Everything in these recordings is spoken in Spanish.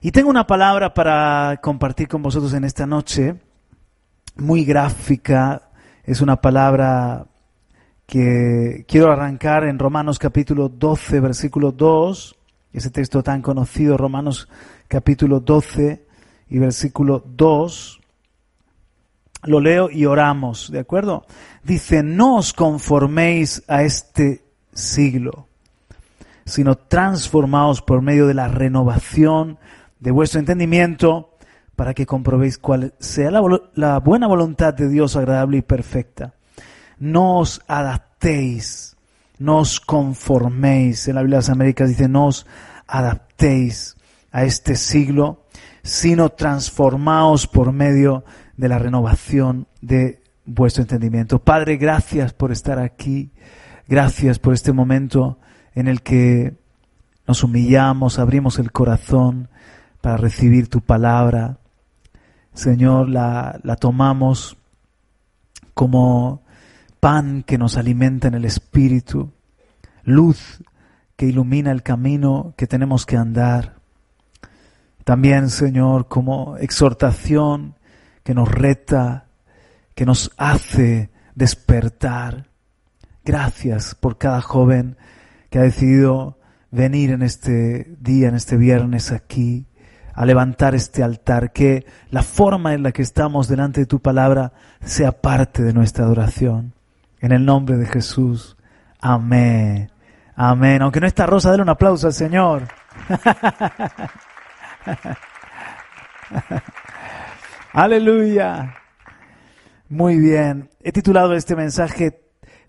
Y tengo una palabra para compartir con vosotros en esta noche, muy gráfica, es una palabra que quiero arrancar en Romanos capítulo 12, versículo 2, ese texto tan conocido, Romanos capítulo 12 y versículo 2. Lo leo y oramos, ¿de acuerdo? Dice, no os conforméis a este siglo, sino transformaos por medio de la renovación de vuestro entendimiento para que comprobéis cuál sea la, buena voluntad de Dios agradable y perfecta. No os adaptéis, no os conforméis. En la Biblia de las Américas dice, no os adaptéis a este siglo, sino transformaos por medio de la renovación de vuestro entendimiento. Padre, gracias por estar aquí. Gracias por este momento en el que nos humillamos, abrimos el corazón para recibir tu palabra. Señor, la, la tomamos como pan que nos alimenta en el espíritu, luz que ilumina el camino que tenemos que andar. También, Señor, como exhortación que nos reta, que nos hace despertar. Gracias por cada joven que ha decidido venir en este día, en este viernes aquí, a levantar este altar, que la forma en la que estamos delante de tu palabra sea parte de nuestra adoración. En el nombre de Jesús. Amén. Amén. Aunque no está Rosa, dale un aplauso al Señor. Aleluya. Muy bien. He titulado este mensaje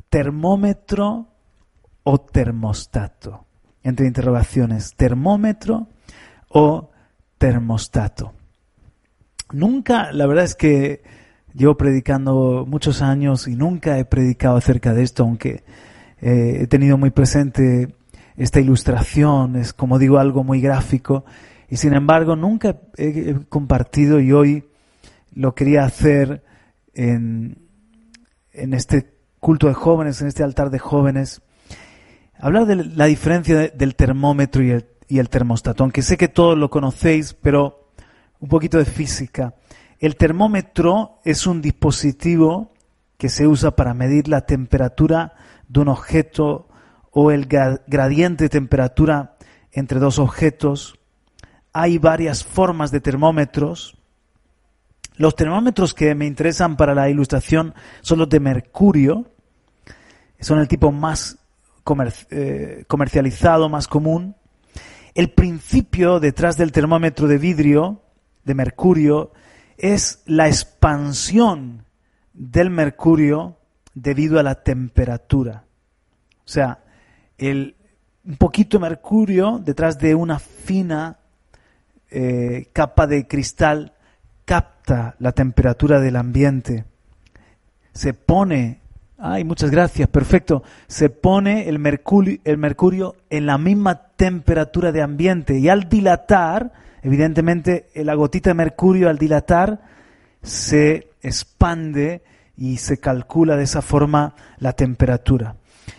Termómetro o termostato. Entre interrogaciones, termómetro o termostato. Nunca, la verdad es que llevo predicando muchos años y nunca he predicado acerca de esto, aunque eh, he tenido muy presente esta ilustración, es como digo algo muy gráfico, y sin embargo nunca he, compartido y hoy lo quería hacer en, en este culto de jóvenes, en este altar de jóvenes, hablar de la diferencia del termómetro y el, y el termostato, aunque sé que todos lo conocéis, pero un poquito de física. El termómetro es un dispositivo que se usa para medir la temperatura de un objeto o el gradiente de temperatura entre dos objetos. Hay varias formas de termómetros. Los termómetros que me interesan para la ilustración son los de mercurio. Son el tipo más eh, comercializado, más común. El principio detrás del termómetro de vidrio, de mercurio, es la expansión del mercurio debido a la temperatura. O sea, el, un poquito de mercurio detrás de una fina eh, capa de cristal capta la temperatura del ambiente, se pone, ay, muchas gracias, perfecto, se pone el mercurio, el mercurio en la misma temperatura de ambiente y al dilatar, evidentemente la gotita de mercurio al dilatar se expande y se calcula de esa forma la temperatura.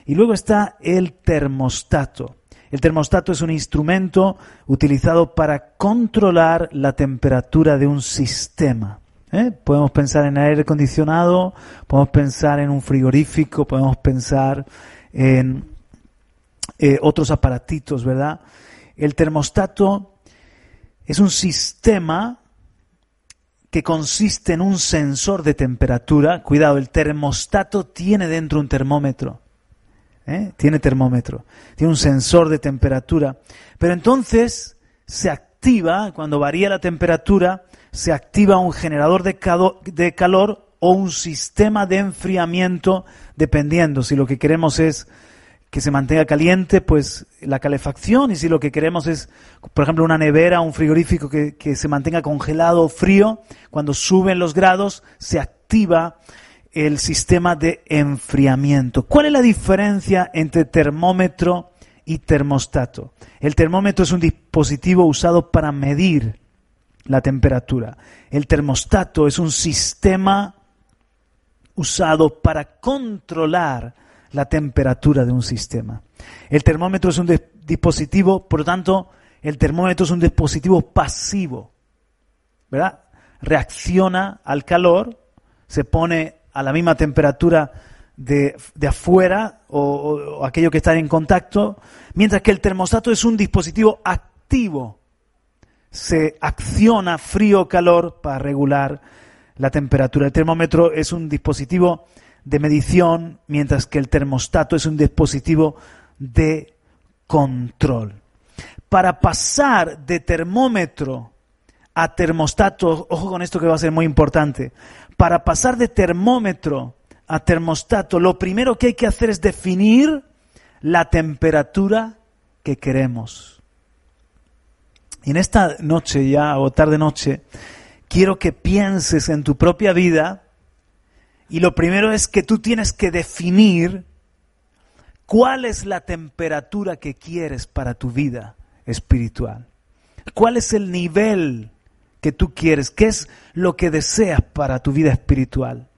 Y luego está el termostato. El termostato es un instrumento utilizado para controlar la temperatura de un sistema. ¿Eh? Podemos pensar en aire acondicionado, podemos pensar en un frigorífico, podemos pensar en eh, otros aparatitos, ¿verdad? El termostato es un sistema que consiste en un sensor de temperatura. Cuidado, el termostato tiene dentro un termómetro. ¿eh? tiene termómetro, tiene un sensor de temperatura, pero entonces se activa, cuando varía la temperatura, se activa un generador de, calor o un sistema de enfriamiento, dependiendo si lo que queremos es que se mantenga caliente, pues la calefacción, y si lo que queremos es, por ejemplo, una nevera, un frigorífico que, que se mantenga congelado o frío, cuando suben los grados, se activa el sistema de enfriamiento. ¿Cuál es la diferencia entre termómetro y termostato? El termómetro es un dispositivo usado para medir la temperatura. El termostato es un sistema usado para controlar la temperatura de un sistema. El termómetro es un dispositivo, por lo tanto, el termómetro es un dispositivo pasivo, ¿verdad? Reacciona al calor, se pone a la misma temperatura de, afuera o, aquello que está en contacto, mientras que el termostato es un dispositivo activo. Se acciona frío o calor para regular la temperatura. El termómetro es un dispositivo de medición, mientras que el termostato es un dispositivo de control. Para pasar de termómetro a termostato, ojo con esto que va a ser muy importante, para pasar de termómetro a termostato, lo primero que hay que hacer es definir la temperatura que queremos. Y en esta noche ya, o tarde noche, quiero que pienses en tu propia vida y lo primero es que tú tienes que definir cuál es la temperatura que quieres para tu vida espiritual. ¿Cuál es el nivel que tú quieres? ¿Qué es lo que deseas para tu vida espiritual?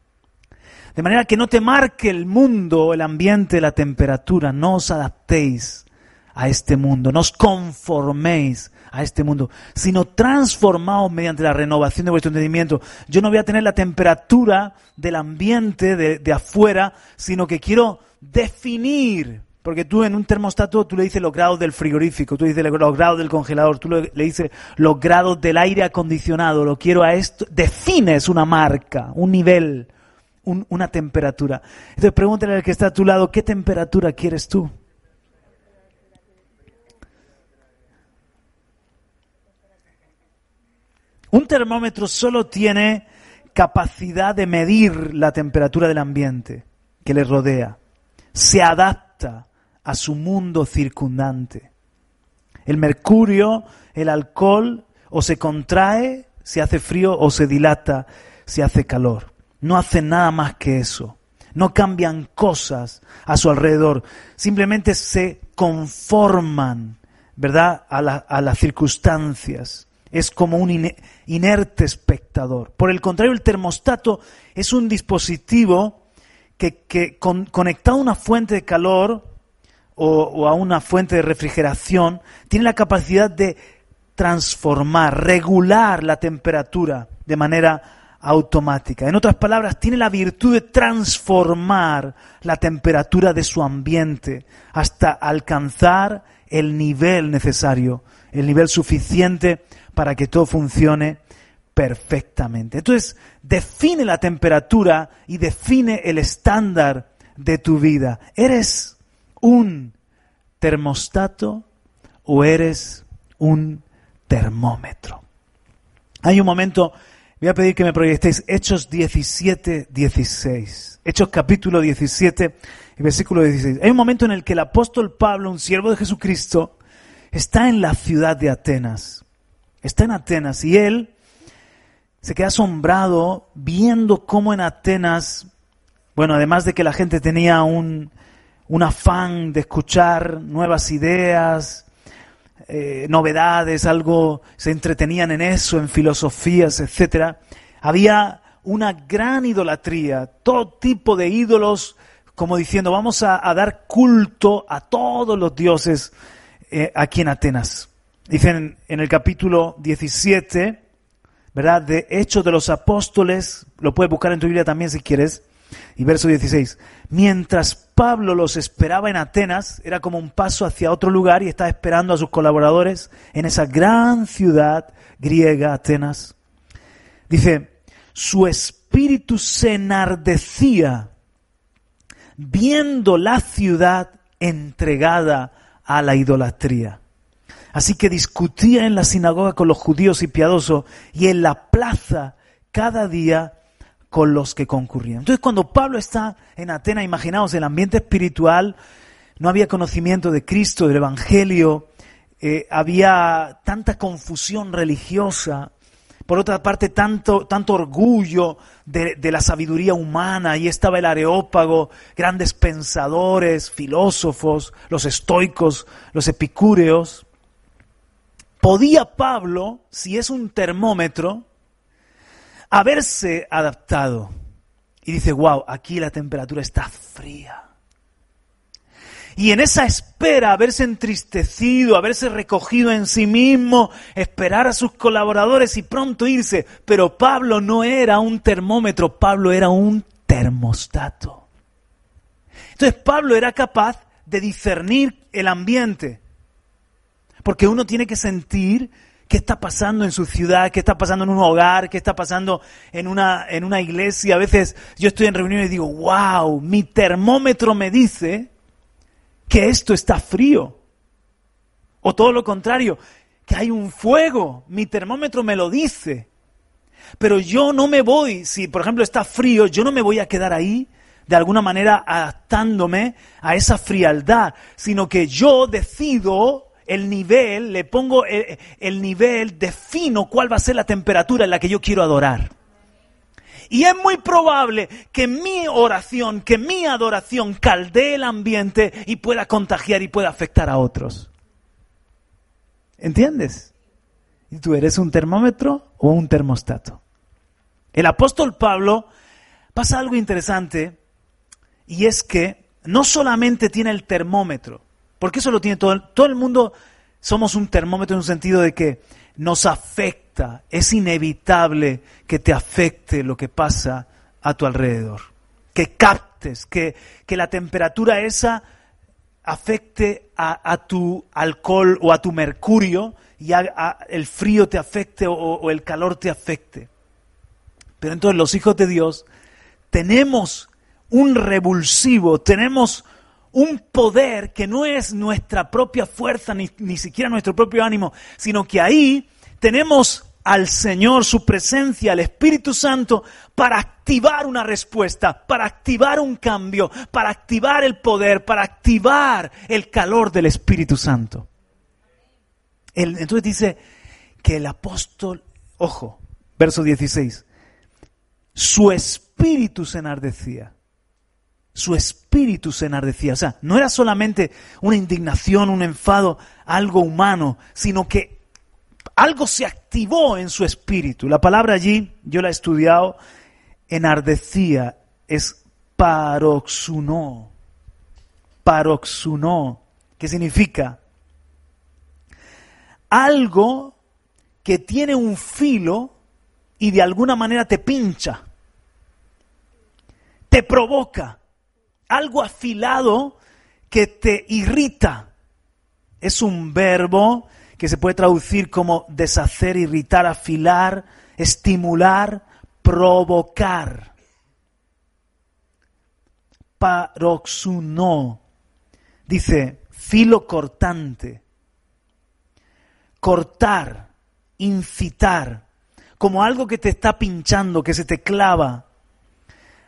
De manera que no te marque el mundo, el ambiente, la temperatura. No os adaptéis a este mundo, no os conforméis a este mundo, sino transformaos mediante la renovación de vuestro entendimiento. Yo no voy a tener la temperatura del ambiente de, de afuera, sino que quiero definir porque tú en un termostato tú le dices los grados del frigorífico, tú dices los grados del congelador, tú le, dices los grados del aire acondicionado, lo quiero a esto. Defines una marca, un nivel, una temperatura. Entonces pregúntale al que está a tu lado, ¿qué temperatura quieres tú? Un termómetro solo tiene capacidad de medir la temperatura del ambiente que le rodea. Se adapta a su mundo circundante. El mercurio, el alcohol, o se contrae, se hace frío, o se dilata, se hace calor. No hacen nada más que eso. No cambian cosas a su alrededor. Simplemente se conforman, ¿verdad?, a, las circunstancias. Es como un inerte espectador. Por el contrario, el termostato es un dispositivo que, conectado a una fuente de calor o, a una fuente de refrigeración, tiene la capacidad de transformar, regular la temperatura de manera automática. En otras palabras, tiene la virtud de transformar la temperatura de su ambiente hasta alcanzar el nivel necesario, el nivel suficiente para que todo funcione perfectamente. Entonces, define la temperatura y define el estándar de tu vida. ¿Eres un termostato o eres un termómetro? Hay un momento, voy a pedir que me proyectéis Hechos 17, 16. Hechos capítulo 17 y versículo 16. Hay un momento en el que el apóstol Pablo, un siervo de Jesucristo, está en la ciudad de Atenas. Está en Atenas y él se queda asombrado viendo cómo en Atenas, bueno, además de que la gente tenía un, un afán de escuchar nuevas ideas, eh, novedades, algo, se entretenían en eso, en filosofías, etc. Había una gran idolatría, todo tipo de ídolos, como diciendo, vamos a, dar culto a todos los dioses eh, aquí en Atenas. Dicen en el capítulo 17, ¿verdad? De Hechos de los Apóstoles, lo puedes buscar en tu Biblia también si quieres, y verso 16. Mientras Pablo los esperaba en Atenas, era como un paso hacia otro lugar y estaba esperando a sus colaboradores en esa gran ciudad griega, Atenas. Dice, su espíritu se enardecía viendo la ciudad entregada a la idolatría. Así que discutía en la sinagoga con los judíos y piadosos y en la plaza cada día con los que concurrían. Entonces, cuando Pablo está en Atenas, imaginaos el ambiente espiritual, no había conocimiento de Cristo, del Evangelio, eh, había tanta confusión religiosa, por otra parte, tanto, tanto orgullo de, de, la sabiduría humana. Ahí estaba el Areópago, grandes pensadores, filósofos, los estoicos, los epicúreos. ¿Podía Pablo, si es un termómetro, haberse adaptado. Y dice, wow, aquí la temperatura está fría. Y en esa espera, haberse entristecido, haberse recogido en sí mismo, esperar a sus colaboradores y pronto irse. Pero Pablo no era un termómetro, Pablo era un termostato. Entonces Pablo era capaz de discernir el ambiente. Porque uno tiene que sentir qué está pasando en su ciudad, qué está pasando en un hogar, qué está pasando en una, en una iglesia. A veces yo estoy en reunión y digo, wow, mi termómetro me dice que esto está frío. O todo lo contrario, que hay un fuego. Mi termómetro me lo dice. Pero yo no me voy, si por ejemplo está frío, yo no me voy a quedar ahí de alguna manera adaptándome a esa frialdad, sino que yo decido el nivel, le pongo el, nivel, defino cuál va a ser la temperatura en la que yo quiero adorar. Y es muy probable que mi oración, que mi adoración caldee el ambiente y pueda contagiar y pueda afectar a otros. ¿Entiendes? ¿Y tú eres un termómetro o un termostato? El apóstol Pablo pasa algo interesante y es que no solamente tiene el termómetro, porque eso lo tiene todo, todo el mundo, somos un termómetro en un sentido de que nos afecta, es inevitable que te afecte lo que pasa a tu alrededor, que captes, que, que la temperatura esa afecte a, tu alcohol o a tu mercurio y el frío te afecte o el calor te afecte. Pero entonces los hijos de Dios tenemos un revulsivo, tenemos un poder que no es nuestra propia fuerza, ni, ni siquiera nuestro propio ánimo, sino que ahí tenemos al Señor, su presencia, al Espíritu Santo, para activar una respuesta, para activar un cambio, para activar el poder, para activar el calor del Espíritu Santo. entonces dice que el apóstol, ojo, verso 16, su espíritu se enardecía su espíritu se enardecía. O sea, no era solamente una indignación, un enfado, algo humano, sino que algo se activó en su espíritu. La palabra allí, yo la he estudiado, enardecía, es paroxunó. Paroxunó. ¿Qué significa? Algo que tiene un filo y de alguna manera te pincha, te provoca algo afilado que te irrita. Es un verbo que se puede traducir como deshacer, irritar, afilar, estimular, provocar. Paroxuno dice filo cortante, cortar, incitar, como algo que te está pinchando, que se te clava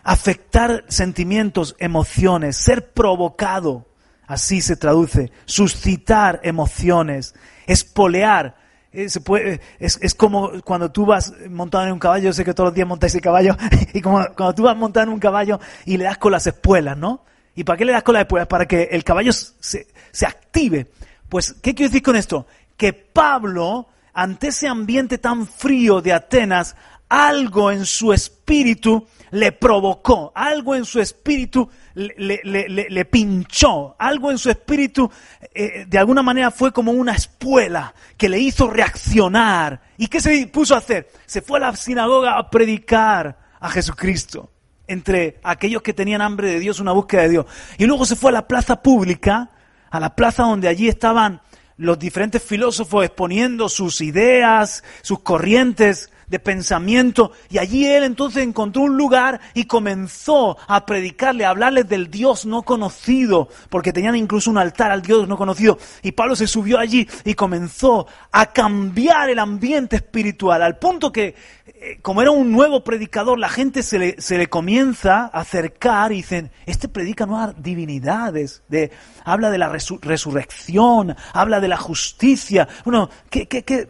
afectar sentimientos, emociones, ser provocado, así se traduce, suscitar emociones, espolear. Eh, puede, es, es, como cuando tú vas montado en un caballo, yo sé que todos los días montáis ese caballo, y como cuando tú vas montado en un caballo y le das con las espuelas, ¿no? ¿Y para qué le das con las espuelas? Para que el caballo se, se active. Pues, ¿qué quiero decir con esto? Que Pablo, ante ese ambiente tan frío de Atenas, algo en su espíritu le provocó, algo en su espíritu le, le, pinchó, algo en su espíritu eh, de alguna manera fue como una espuela que le hizo reaccionar. ¿Y qué se puso a hacer? Se fue a la sinagoga a predicar a Jesucristo entre aquellos que tenían hambre de Dios, una búsqueda de Dios. Y luego se fue a la plaza pública, a la plaza donde allí estaban los diferentes filósofos exponiendo sus ideas, sus corrientes de pensamiento. Y allí él entonces encontró un lugar y comenzó a predicarle, a hablarles del Dios no conocido, porque tenían incluso un altar al Dios no conocido. Y Pablo se subió allí y comenzó a cambiar el ambiente espiritual, al punto que, eh, como era un nuevo predicador, la gente se le, se le comienza a acercar y dicen, este predica nuevas divinidades, de, habla de la resurrección, habla de la justicia. Bueno,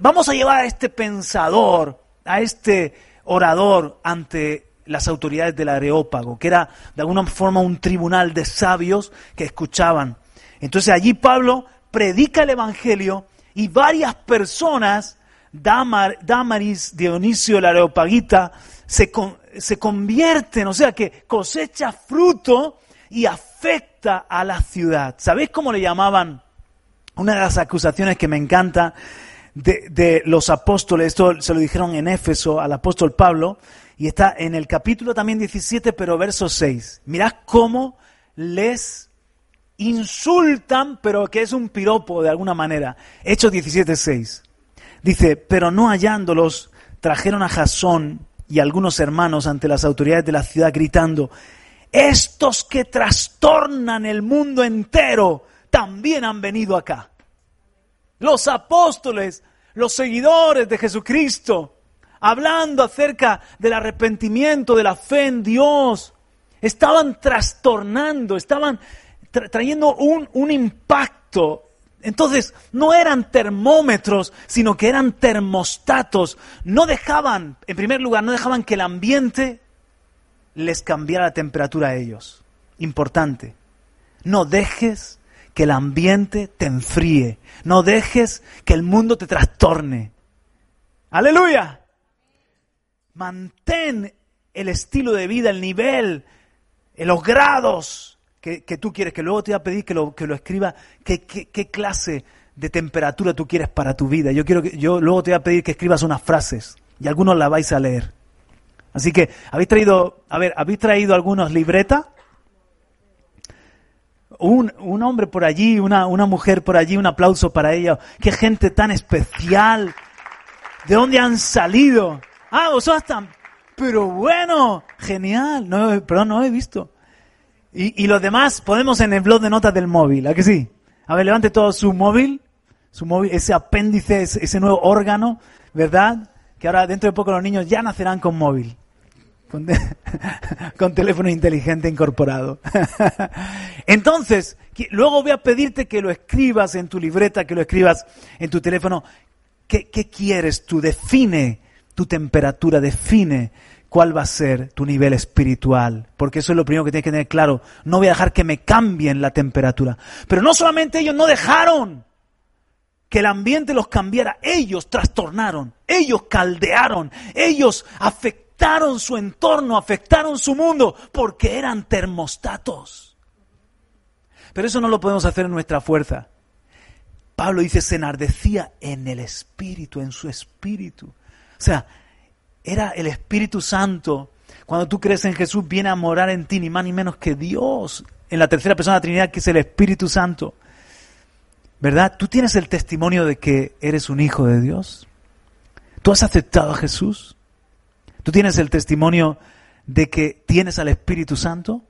vamos a llevar a este pensador a este orador ante las autoridades del Areópago, que era de alguna forma un tribunal de sabios que escuchaban. Entonces allí Pablo predica el Evangelio y varias personas, Damaris, Dionisio, el Areopagita, se, se convierten, o sea que cosecha fruto y afecta afecta a la ciudad. ¿Sabéis cómo le llamaban? Una de las acusaciones que me encanta de, los apóstoles, esto se lo dijeron en Éfeso al apóstol Pablo, y está en el capítulo también 17, pero verso 6. Mirad cómo les insultan, pero que es un piropo de alguna manera. Hechos 17, 6. Dice, pero no hallándolos, trajeron a Jasón y algunos hermanos ante las autoridades de la ciudad gritando, estos que trastornan el mundo entero también han venido acá. Los apóstoles, los seguidores de Jesucristo, hablando acerca del arrepentimiento, de la fe en Dios, estaban trastornando, estaban trayendo un, un impacto entonces, no eran termómetros, sino que eran termostatos. No dejaban, en primer lugar, no dejaban que el ambiente les cambiara la temperatura a ellos. Importante. No dejes que el ambiente te enfríe. No dejes que el mundo te trastorne. Aleluya. Mantén el estilo de vida, el nivel, los grados que, tú quieres, que luego te voy a pedir que lo, que lo escriba, qué, qué, clase de temperatura tú quieres para tu vida. Yo quiero que, yo luego te voy a pedir que escribas unas frases y algunos las vais a leer. Así que, ¿habéis traído, a ver, ¿habéis traído algunos libretas? Un, un, hombre por allí, una, una mujer por allí, un aplauso para ella. Qué gente tan especial. ¿De dónde han salido? Ah, vosotros están. Pero bueno, genial. No, perdón, no he visto. Y, los demás podemos en el blog de notas del móvil, ¿a que sí? A ver, levante todo su móvil, su móvil, ese apéndice, ese, nuevo órgano, ¿verdad? Que ahora dentro de poco los niños ya nacerán con móvil. Con, teléfono inteligente incorporado. Entonces, luego voy a pedirte que lo escribas en tu libreta, que lo escribas en tu teléfono. ¿Qué, qué quieres tú? Define tu temperatura, define cuál va a ser tu nivel espiritual, porque eso es lo primero que tienes que tener claro. No voy a dejar que me cambien la temperatura. Pero no solamente ellos no dejaron que el ambiente los cambiara, ellos trastornaron, ellos caldearon, ellos afectaron su entorno, afectaron su mundo, porque eran termostatos. Pero eso no lo podemos hacer en nuestra fuerza. Pablo dice, se enardecía en el espíritu, en su espíritu. O sea, era el Espíritu Santo. Cuando tú crees en Jesús, viene a morar en ti, ni más ni menos que Dios, en la tercera persona de la Trinidad, que es el Espíritu Santo. ¿Verdad? ¿Tú tienes el testimonio de que eres un hijo de Dios? ¿Tú has aceptado a Jesús? ¿Tú tienes el testimonio de que tienes al Espíritu Santo?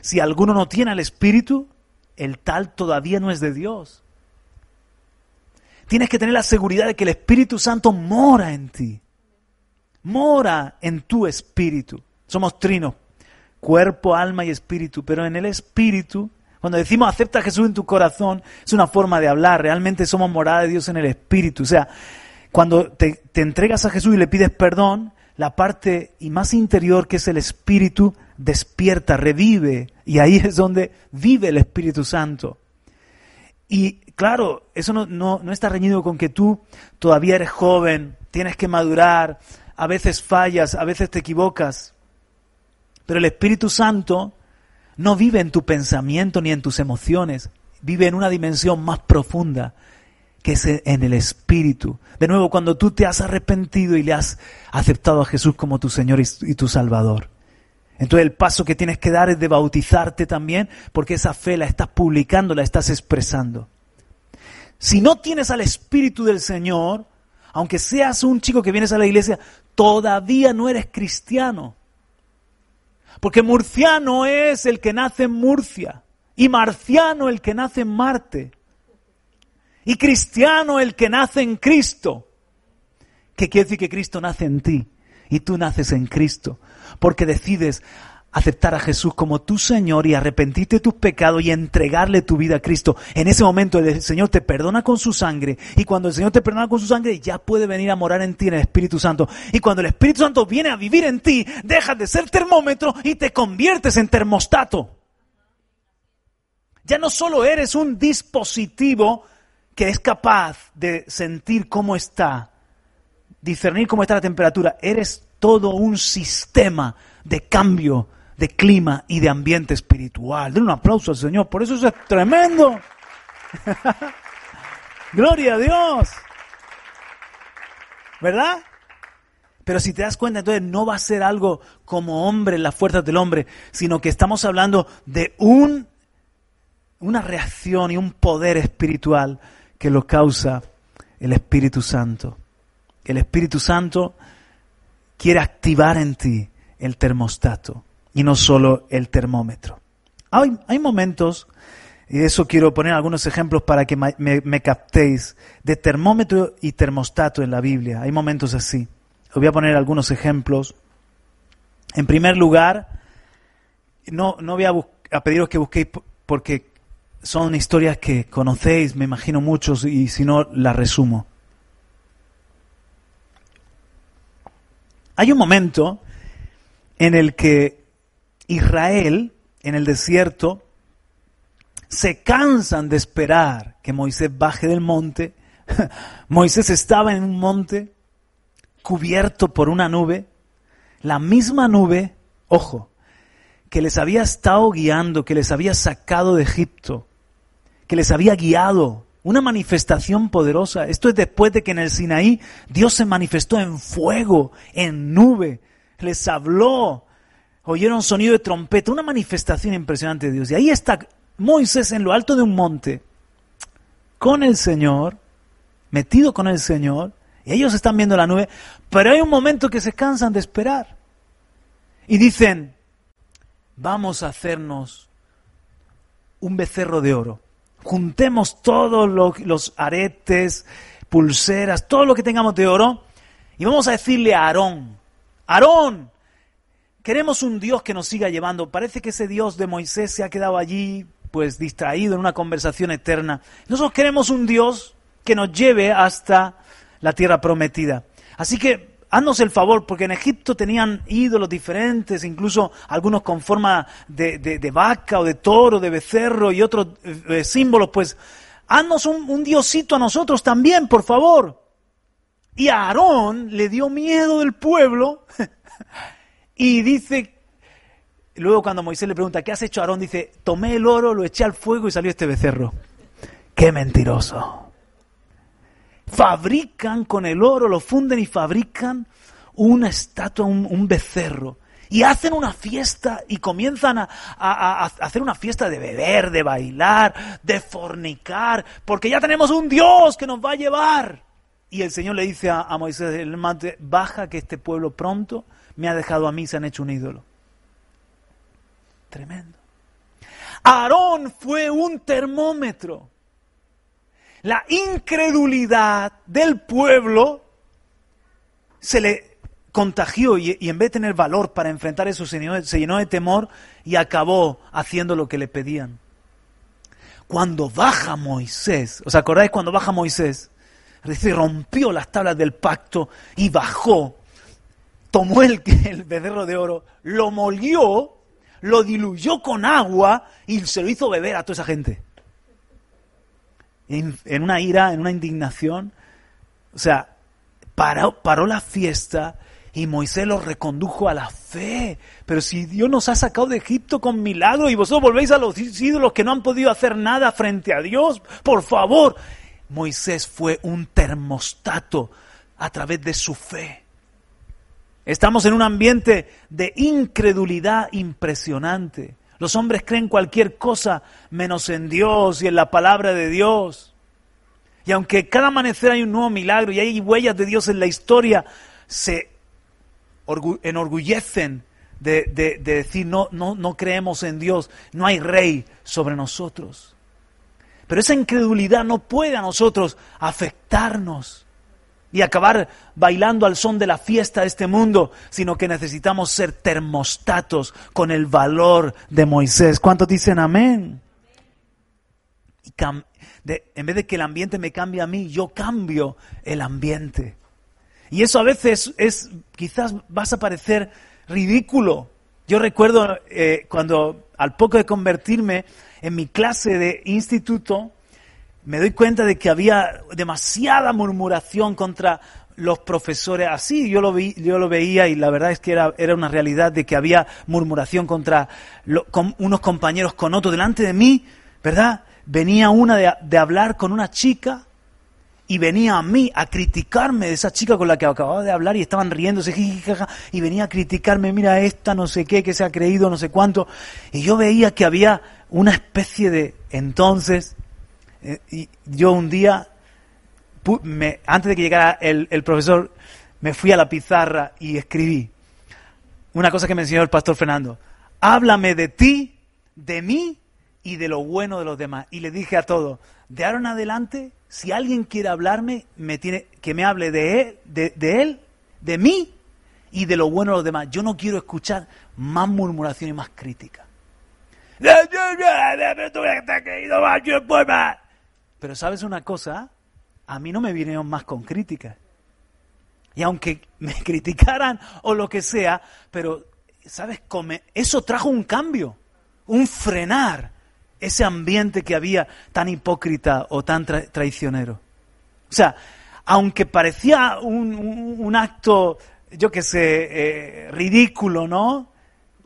Si alguno no tiene al Espíritu, el tal todavía no es de Dios. Tienes que tener la seguridad de que el Espíritu Santo mora en ti mora en tu espíritu. Somos trinos, cuerpo, alma y espíritu, pero en el espíritu, cuando decimos acepta a Jesús en tu corazón, es una forma de hablar, realmente somos morada de Dios en el espíritu. O sea, cuando te, te entregas a Jesús y le pides perdón, la parte y más interior que es el espíritu despierta, revive, y ahí es donde vive el Espíritu Santo. Y claro, eso no, no, no está reñido con que tú todavía eres joven, tienes que madurar, a veces fallas, a veces te equivocas, pero el Espíritu Santo no vive en tu pensamiento ni en tus emociones, vive en una dimensión más profunda, que es en el Espíritu. De nuevo, cuando tú te has arrepentido y le has aceptado a Jesús como tu Señor y tu Salvador. Entonces el paso que tienes que dar es de bautizarte también, porque esa fe la estás publicando, la estás expresando. Si no tienes al Espíritu del Señor, aunque seas un chico que vienes a la iglesia, todavía no eres cristiano. Porque murciano es el que nace en Murcia y marciano el que nace en Marte y cristiano el que nace en Cristo. ¿Qué quiere decir que Cristo nace en ti y tú naces en Cristo? Porque decides aceptar a Jesús como tu Señor y arrepentirte de tus pecados y entregarle tu vida a Cristo. En ese momento el Señor te perdona con su sangre y cuando el Señor te perdona con su sangre ya puede venir a morar en ti en el Espíritu Santo. Y cuando el Espíritu Santo viene a vivir en ti, dejas de ser termómetro y te conviertes en termostato. Ya no solo eres un dispositivo que es capaz de sentir cómo está, discernir cómo está la temperatura, eres todo un sistema de cambio de clima y de ambiente espiritual. Den un aplauso al Señor, por eso eso es tremendo. Gloria a Dios. ¿Verdad? Pero si te das cuenta, entonces no va a ser algo como hombre las fuerzas del hombre, sino que estamos hablando de un, una reacción y un poder espiritual que lo causa el Espíritu Santo. El Espíritu Santo quiere activar en ti el termostato y no solo el termómetro. Hay, hay momentos, y de eso quiero poner algunos ejemplos para que me, captéis, de termómetro y termostato en la Biblia. Hay momentos así. Os voy a poner algunos ejemplos. En primer lugar, no, no voy a, pediros que busquéis porque son historias que conocéis, me imagino muchos, y si no, las resumo. Hay un momento en el que Israel, en el desierto, se cansan de esperar que Moisés baje del monte. Moisés estaba en un monte cubierto por una nube, la misma nube, ojo, que les había estado guiando, que les había sacado de Egipto, que les había guiado, una manifestación poderosa. Esto es después de que en el Sinaí Dios se manifestó en fuego, en nube, les habló, oyeron sonido de trompeta, una manifestación impresionante de Dios. Y ahí está Moisés en lo alto de un monte, con el Señor, metido con el Señor, y ellos están viendo la nube, pero hay un momento que se cansan de esperar. Y dicen, vamos a hacernos un becerro de oro. Juntemos todos los, aretes, pulseras, todo lo que tengamos de oro, y vamos a decirle a Aarón, Aarón, queremos un Dios que nos siga llevando. Parece que ese Dios de Moisés se ha quedado allí, pues distraído en una conversación eterna. Nosotros queremos un Dios que nos lleve hasta la tierra prometida. Así que haznos el favor, porque en Egipto tenían ídolos diferentes, incluso algunos con forma de, vaca o de toro, de becerro y otros eh, símbolos, pues haznos un, un diosito a nosotros también, por favor. Y a Aarón le dio miedo del pueblo y dice, luego cuando Moisés le pregunta, ¿qué has hecho Aarón? Dice, tomé el oro, lo eché al fuego y salió este becerro. ¡Qué mentiroso! Fabrican con el oro, lo funden y fabrican una estatua, un, becerro. Y hacen una fiesta y comienzan a, hacer una fiesta de beber, de bailar, de fornicar, porque ya tenemos un Dios que nos va a llevar. Y el Señor le dice a, a Moisés, el mate, baja que este pueblo pronto me ha dejado a mí, se han hecho un ídolo. Tremendo. Aarón fue un termómetro la incredulidad del pueblo se le contagió y, en vez de tener valor para enfrentar eso, se llenó, de temor y acabó haciendo lo que le pedían. Cuando baja Moisés, ¿os acordáis cuando baja Moisés? Se rompió las tablas del pacto y bajó, tomó el, el becerro de oro, lo molió, lo diluyó con agua y se lo hizo beber a toda esa gente en, una ira, en una indignación. O sea, paró, paró la fiesta y Moisés los recondujo a la fe. Pero si Dios nos ha sacado de Egipto con milagro y vosotros volvéis a los ídolos que no han podido hacer nada frente a Dios, por favor. Moisés fue un termostato a través de su fe. Estamos en un ambiente de incredulidad impresionante. Los hombres creen cualquier cosa menos en Dios y en la palabra de Dios. Y aunque cada amanecer hay un nuevo milagro y hay huellas de Dios en la historia, se enorgullecen de, de, decir no, no, no creemos en Dios, no hay rey sobre nosotros. Pero esa incredulidad no puede a nosotros afectarnos y acabar bailando al son de la fiesta de este mundo, sino que necesitamos ser termostatos con el valor de Moisés. ¿Cuántos dicen amén? Y en vez de que el ambiente me cambie a mí, yo cambio el ambiente. Y eso a veces es, quizás vas a parecer ridículo. Yo recuerdo eh, cuando al poco de convertirme en mi clase de instituto, me doy cuenta de que había demasiada murmuración contra los profesores así, yo lo, vi, yo lo veía y la verdad es que era, era una realidad de que había murmuración contra con unos compañeros con otros. Delante de mí, ¿verdad? Venía una de, de hablar con una chica y venía a mí a criticarme de esa chica con la que acababa de hablar y estaban riéndose y venía a criticarme, mira esta no sé qué, que se ha creído no sé cuánto. Y yo veía que había una especie de... Entonces, eh, y yo un día, me, antes de que llegara el, el profesor, me fui a la pizarra y escribí una cosa que me enseñó el pastor Fernando. Háblame de ti, de mí y de lo bueno de los demás. Y le dije a todos, de ahora en adelante si alguien quiere hablarme, me tiene, que me hable de él, de, él, de mí y de lo bueno de los demás. Yo no quiero escuchar más murmuración y más crítica. Pero sabes una cosa, a mí no me vinieron más con críticas. Y aunque me criticaran o lo que sea, pero, ¿sabes? Eso trajo un cambio, un frenar ese ambiente que había tan hipócrita o tan traicionero. O sea, aunque parecía un, acto, yo qué sé, eh, ridículo, ¿no?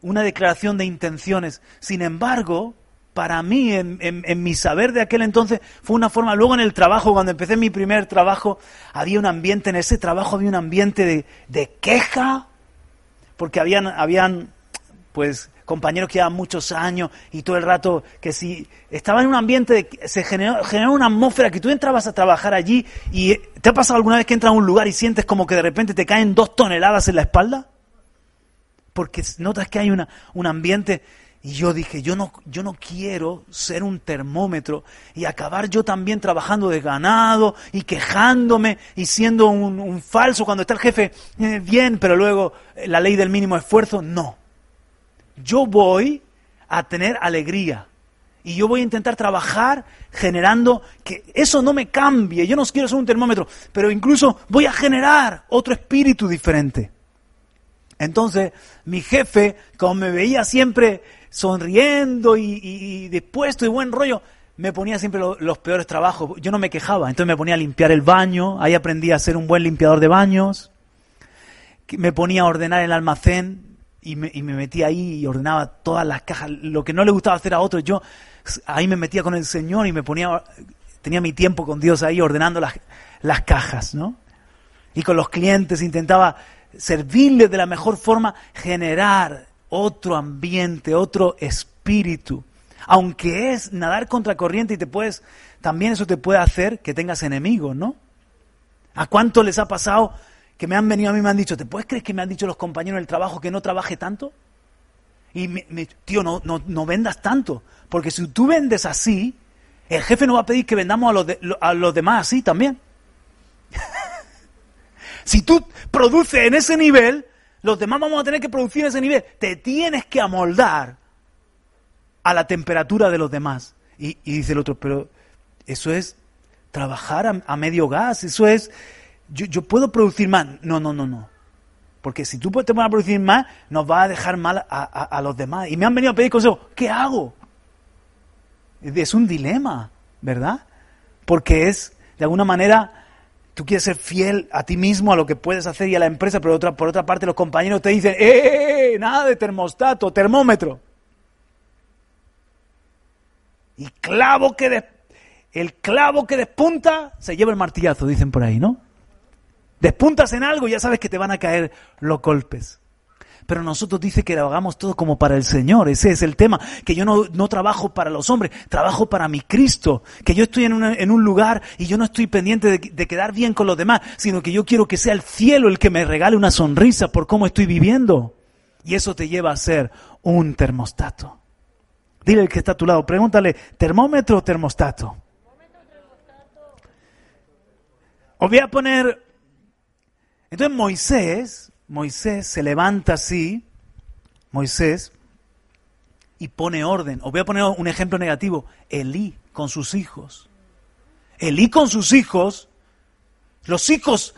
Una declaración de intenciones. Sin embargo, para mí, en, mi saber de aquel entonces, fue una forma. Luego en el trabajo, cuando empecé mi primer trabajo, había un ambiente, en ese trabajo había un ambiente de, queja, porque habían, habían, pues, compañeros que llevan muchos años y todo el rato que si estaba en un ambiente, de, se generó, generó, una atmósfera que tú entrabas a trabajar allí y eh, ¿te ha pasado alguna vez que entras a un lugar y sientes como que de repente te caen dos toneladas en la espalda? Porque notas que hay una, un ambiente y yo dije, yo no, yo no quiero ser un termómetro y acabar yo también trabajando de ganado y quejándome y siendo un, un falso cuando está el jefe eh, bien, pero luego eh, la ley del mínimo esfuerzo, no yo voy a tener alegría. Y yo voy a intentar trabajar generando que eso no me cambie. Yo no quiero ser un termómetro, pero incluso voy a generar otro espíritu diferente. Entonces, mi jefe, como me veía siempre sonriendo y, dispuesto y buen rollo, me ponía siempre los peores trabajos. Yo no me quejaba, entonces me ponía a limpiar el baño, ahí aprendí a ser un buen limpiador de baños, me ponía a ordenar el almacén, y me, y me metía ahí y ordenaba todas las cajas, lo que no le gustaba hacer a otros, yo ahí me metía con el Señor y me ponía, tenía mi tiempo con Dios ahí ordenando las, las cajas, ¿no? Y con los clientes intentaba servirles de la mejor forma, generar otro ambiente, otro espíritu. Aunque es nadar contra corriente y te puedes, también eso te puede hacer que tengas enemigos, ¿no? ¿A cuánto les ha pasado que me han venido a mí y me han dicho, ¿te puedes creer que me han dicho los compañeros del trabajo que no trabaje tanto? Y, me, tío, no, no, no, vendas tanto, porque si tú vendes así, el jefe no va a pedir que vendamos a los, a los demás así también. si tú produces en ese nivel, los demás vamos a tener que producir ese nivel. Te tienes que amoldar a la temperatura de los demás. Y, dice el otro, pero eso es trabajar a medio gas, eso es yo, puedo producir más. No, no, no, no. Porque si tú te pones a producir más, nos va a dejar mal a, los demás. Y me han venido a pedir consejo. ¿Qué hago? Es un dilema, ¿verdad? Porque es, de alguna manera, tú quieres ser fiel a ti mismo, a lo que puedes hacer y a la empresa, pero por otra parte los compañeros te dicen, ¡eh! eh, eh nada de termostato, termómetro! Y clavo que el clavo que despunta se lleva el martillazo, dicen por ahí, ¿no? Despuntas en algo y ya sabes que te van a caer los golpes. Pero nosotros dice que lo hagamos todo como para el Señor. Ese es el tema. Que yo no, no trabajo para los hombres, trabajo para mi Cristo. Que yo estoy en, en un lugar y yo no estoy pendiente de, de, quedar bien con los demás, sino que yo quiero que sea el cielo el que me regale una sonrisa por cómo estoy viviendo. Y eso te lleva a ser un termostato. Dile al que está a tu lado, pregúntale, ¿termómetro o termostato? Os voy a poner entonces Moisés, Moisés se levanta así, Moisés, y pone orden. Os voy a poner un ejemplo negativo. Elí con sus hijos. Elí con sus hijos, los hijos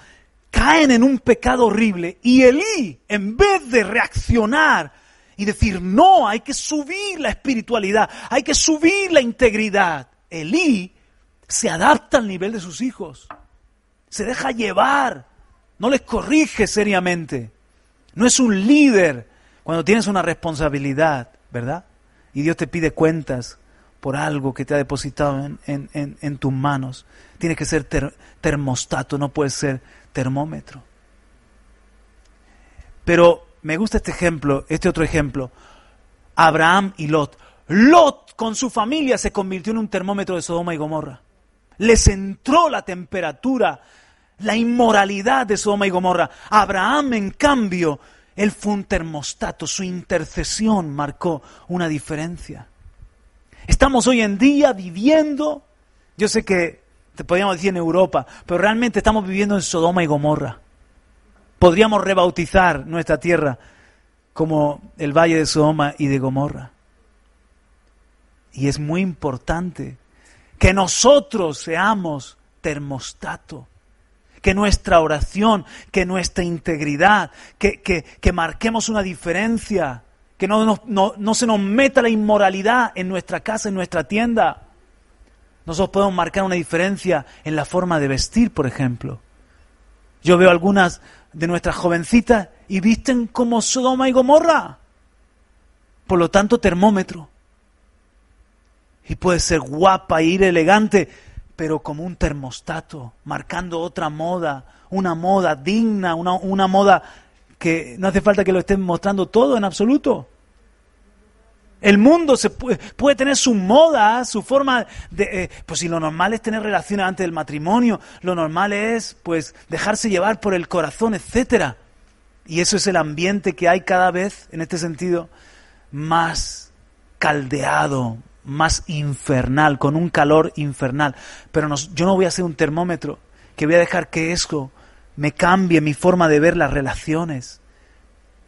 caen en un pecado horrible y Elí, en vez de reaccionar y decir, no, hay que subir la espiritualidad, hay que subir la integridad, Elí se adapta al nivel de sus hijos, se deja llevar no les corrige seriamente. No es un líder cuando tienes una responsabilidad, ¿verdad? Y Dios te pide cuentas por algo que te ha depositado en, tus manos. Tienes que ser termostato, no puedes ser termómetro. Pero me gusta este ejemplo, este otro ejemplo. Abraham y Lot. Lot con su familia se convirtió en un termómetro de Sodoma y Gomorra. Les entró la temperatura, la inmoralidad de Sodoma y Gomorra. Abraham, en cambio, él fue un termostato, su intercesión marcó una diferencia. Estamos hoy en día viviendo, yo sé que te podríamos decir en Europa, pero realmente estamos viviendo en Sodoma y Gomorra. Podríamos rebautizar nuestra tierra como el valle de Sodoma y de Gomorra. Y es muy importante que nosotros seamos termostato, que nuestra oración, que nuestra integridad, que, que, marquemos una diferencia, que no, no, no se nos meta la inmoralidad en nuestra casa, en nuestra tienda. Nosotros podemos marcar una diferencia en la forma de vestir, por ejemplo. Yo veo algunas de nuestras jovencitas y visten como Sodoma y Gomorra. Por lo tanto, termómetro. Y puede ser guapa e ir elegante, pero como un termostato, marcando otra moda, una moda digna, una, una moda que no hace falta que lo estén mostrando todo en absoluto. El mundo se puede, puede, tener su moda, su forma de... Eh, pues si lo normal es tener relaciones antes del matrimonio, lo normal es pues dejarse llevar por el corazón, etcétera. Y eso es el ambiente que hay cada vez, en este sentido, más caldeado, más infernal, con un calor infernal. Pero yo no voy a ser un termómetro que voy a dejar que eso me cambie mi forma de ver las relaciones.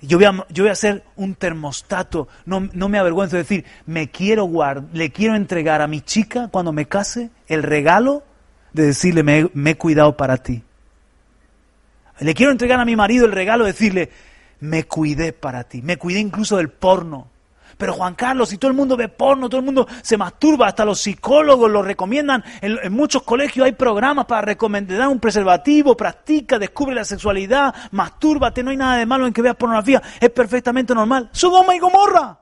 Yo voy, a, ser un termostato, no, me avergüenzo de decir, me quiero guardar, le quiero entregar a mi chica cuando me case el regalo de decirle, me, me he cuidado para ti. Le quiero entregar a mi marido el regalo de decirle, me cuidé para ti, me cuidé incluso del porno, pero Juan Carlos, si todo el mundo ve porno, todo el mundo se masturba, hasta los psicólogos lo recomiendan, en, muchos colegios hay programas para recomendar un preservativo, practica, descubre la sexualidad, mastúrbate, no hay nada de malo en que veas pornografía, es perfectamente normal. Sodoma y Gomorra.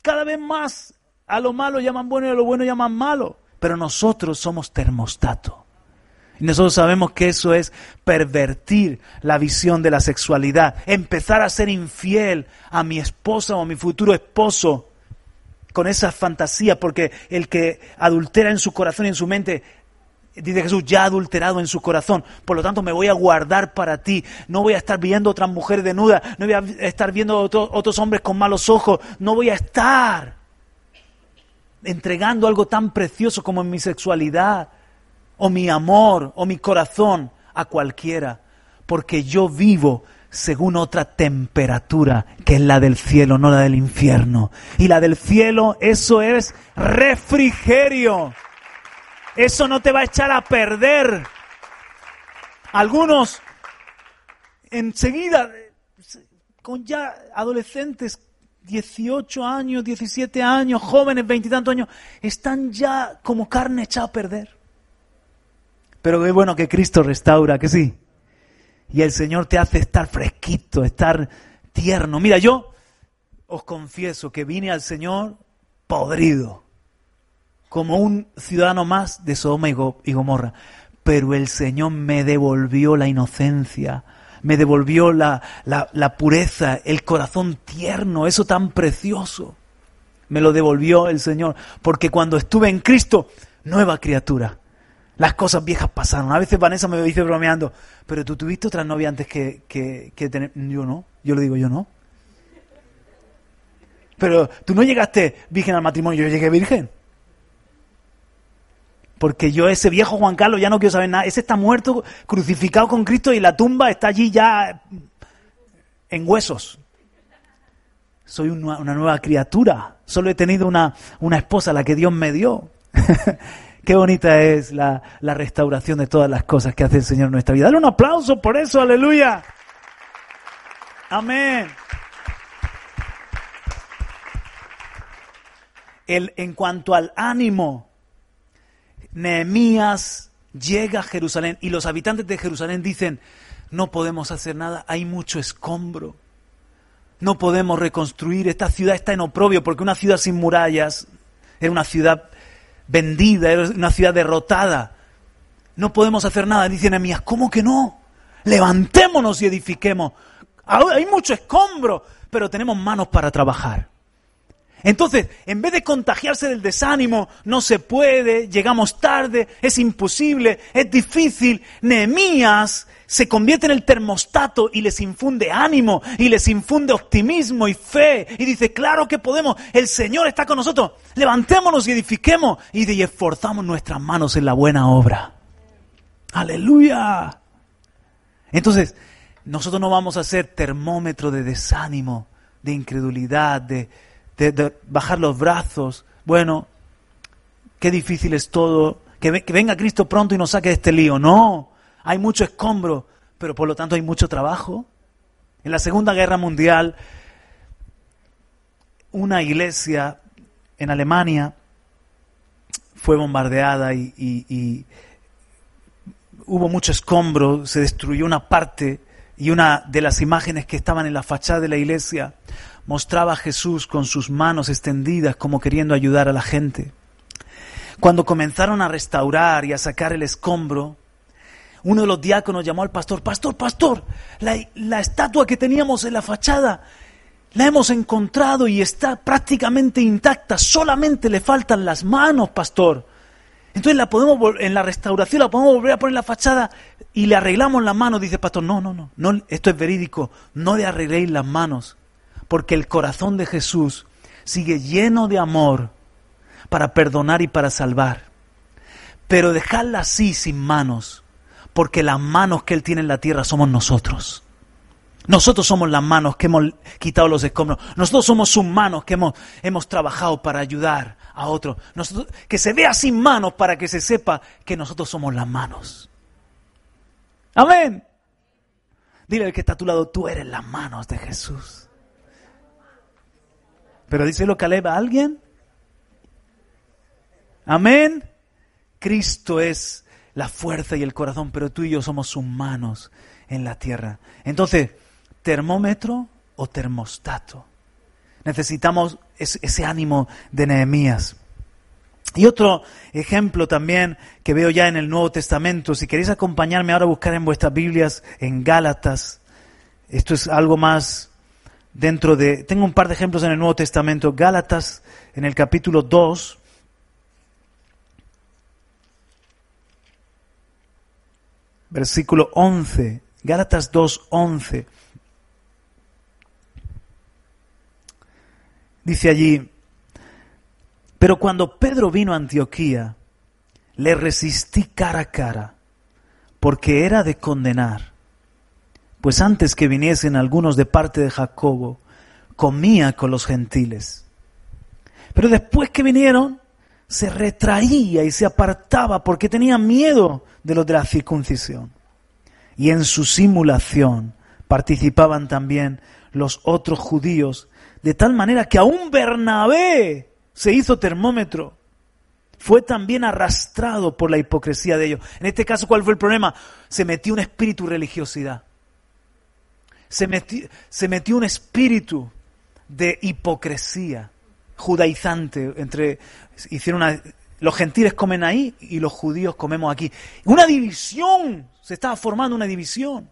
Cada vez más a lo malo llaman bueno y a lo bueno llaman malo, pero nosotros somos termostato. Y nosotros sabemos que eso es pervertir la visión de la sexualidad, empezar a ser infiel a mi esposa o a mi futuro esposo con esa fantasía, porque el que adultera en su corazón y en su mente, dice Jesús, ya adulterado en su corazón, por lo tanto me voy a guardar para ti, no voy a estar viendo otras mujeres desnudas, no voy a estar viendo otros hombres con malos ojos, no voy a estar entregando algo tan precioso como en mi sexualidad o mi amor o mi corazón a cualquiera, porque yo vivo según otra temperatura que es la del cielo, no la del infierno. Y la del cielo, eso es refrigerio. Eso no te va a echar a perder. Algunos enseguida, con ya adolescentes, 18 años, 17 años, jóvenes, veintitantos años, están ya como carne echada a perder. Pero qué bueno que Cristo restaura, que sí. Y el Señor te hace estar fresquito, estar tierno. Mira, yo os confieso que vine al Señor podrido, como un ciudadano más de Sodoma y Gomorra. Pero el Señor me devolvió la inocencia, me devolvió la, la, la pureza, el corazón tierno, eso tan precioso. Me lo devolvió el Señor, porque cuando estuve en Cristo, nueva criatura las cosas viejas pasaron. A veces Vanessa me dice bromeando, pero tú tuviste otra novia antes que, que, tener... Yo no, yo le digo, yo no. Pero tú no llegaste virgen al matrimonio, yo llegué virgen. Porque yo ese viejo Juan Carlos ya no quiero saber nada. Ese está muerto, crucificado con Cristo y la tumba está allí ya en huesos. Soy una, una nueva criatura. Solo he tenido una, una esposa, la que Dios me dio. Qué bonita es la, restauración de todas las cosas que hace el Señor en nuestra vida. Dale un aplauso por eso, aleluya. Amén. El, en cuanto al ánimo, Nehemías llega a Jerusalén y los habitantes de Jerusalén dicen, no podemos hacer nada, hay mucho escombro, no podemos reconstruir, esta ciudad está en oprobio porque una ciudad sin murallas era una ciudad vendida, era una ciudad derrotada. No podemos hacer nada. Dicen Nehemías, ¿cómo que no? Levantémonos y edifiquemos. Hay mucho escombro, pero tenemos manos para trabajar. Entonces, en vez de contagiarse del desánimo, no se puede, llegamos tarde, es imposible, es difícil, Nehemías se convierte en el termostato y les infunde ánimo y les infunde optimismo y fe y dice, claro que podemos, el Señor está con nosotros, levantémonos y edifiquemos y, esforzamos nuestras manos en la buena obra. Aleluya. Entonces, nosotros no vamos a ser termómetro de desánimo, de incredulidad, de, de, bajar los brazos. Bueno, qué difícil es todo. Que, que, venga Cristo pronto y nos saque de este lío. No, hay mucho escombro, pero por lo tanto hay mucho trabajo. En la Segunda Guerra Mundial, una iglesia en Alemania fue bombardeada y, y hubo mucho escombro, se destruyó una parte y una de las imágenes que estaban en la fachada de la iglesia mostraba a Jesús con sus manos extendidas como queriendo ayudar a la gente. Cuando comenzaron a restaurar y a sacar el escombro, uno de los diáconos llamó al pastor, pastor, pastor, la, estatua que teníamos en la fachada la hemos encontrado y está prácticamente intacta, solamente le faltan las manos, pastor. Entonces la podemos en la restauración la podemos volver a poner en la fachada y le arreglamos las manos. Dice el pastor, no, no, no, no, esto es verídico, no le arregléis las manos porque el corazón de Jesús sigue lleno de amor para perdonar y para salvar. Pero dejarla así sin manos, porque las manos que Él tiene en la tierra somos nosotros. Nosotros somos las manos que hemos quitado los escombros. Nosotros somos sus manos que hemos, trabajado para ayudar a otros. que se vea sin manos para que se sepa que nosotros somos las manos. Amén. Dile al que está a tu lado, tú eres las manos de Jesús. Pero dice lo Caleb a alguien. Amén. Cristo es la fuerza y el corazón, pero tú y yo somos sus manos en la tierra. Entonces, termómetro o termostato. Necesitamos ese ánimo de Nehemías. Y otro ejemplo también que veo ya en el Nuevo Testamento, si queréis acompañarme ahora a buscar en vuestras Biblias en Gálatas, esto es algo más dentro de... Tengo un par de ejemplos en el Nuevo Testamento. Gálatas, en el capítulo 2. Versículo 11. Gálatas 2, 11. Dice allí, pero cuando Pedro vino a Antioquía, le resistí cara a cara, porque era de condenar pues antes que viniesen algunos de parte de Jacobo, comía con los gentiles. Pero después que vinieron, se retraía y se apartaba porque tenía miedo de los de la circuncisión. Y en su simulación participaban también los otros judíos, de tal manera que aún Bernabé se hizo termómetro. Fue también arrastrado por la hipocresía de ellos. En este caso, ¿cuál fue el problema? Se metió un espíritu religiosidad se metió, un espíritu de hipocresía judaizante entre hicieron los gentiles comen ahí y los judíos comemos aquí. Una división, se estaba formando una división.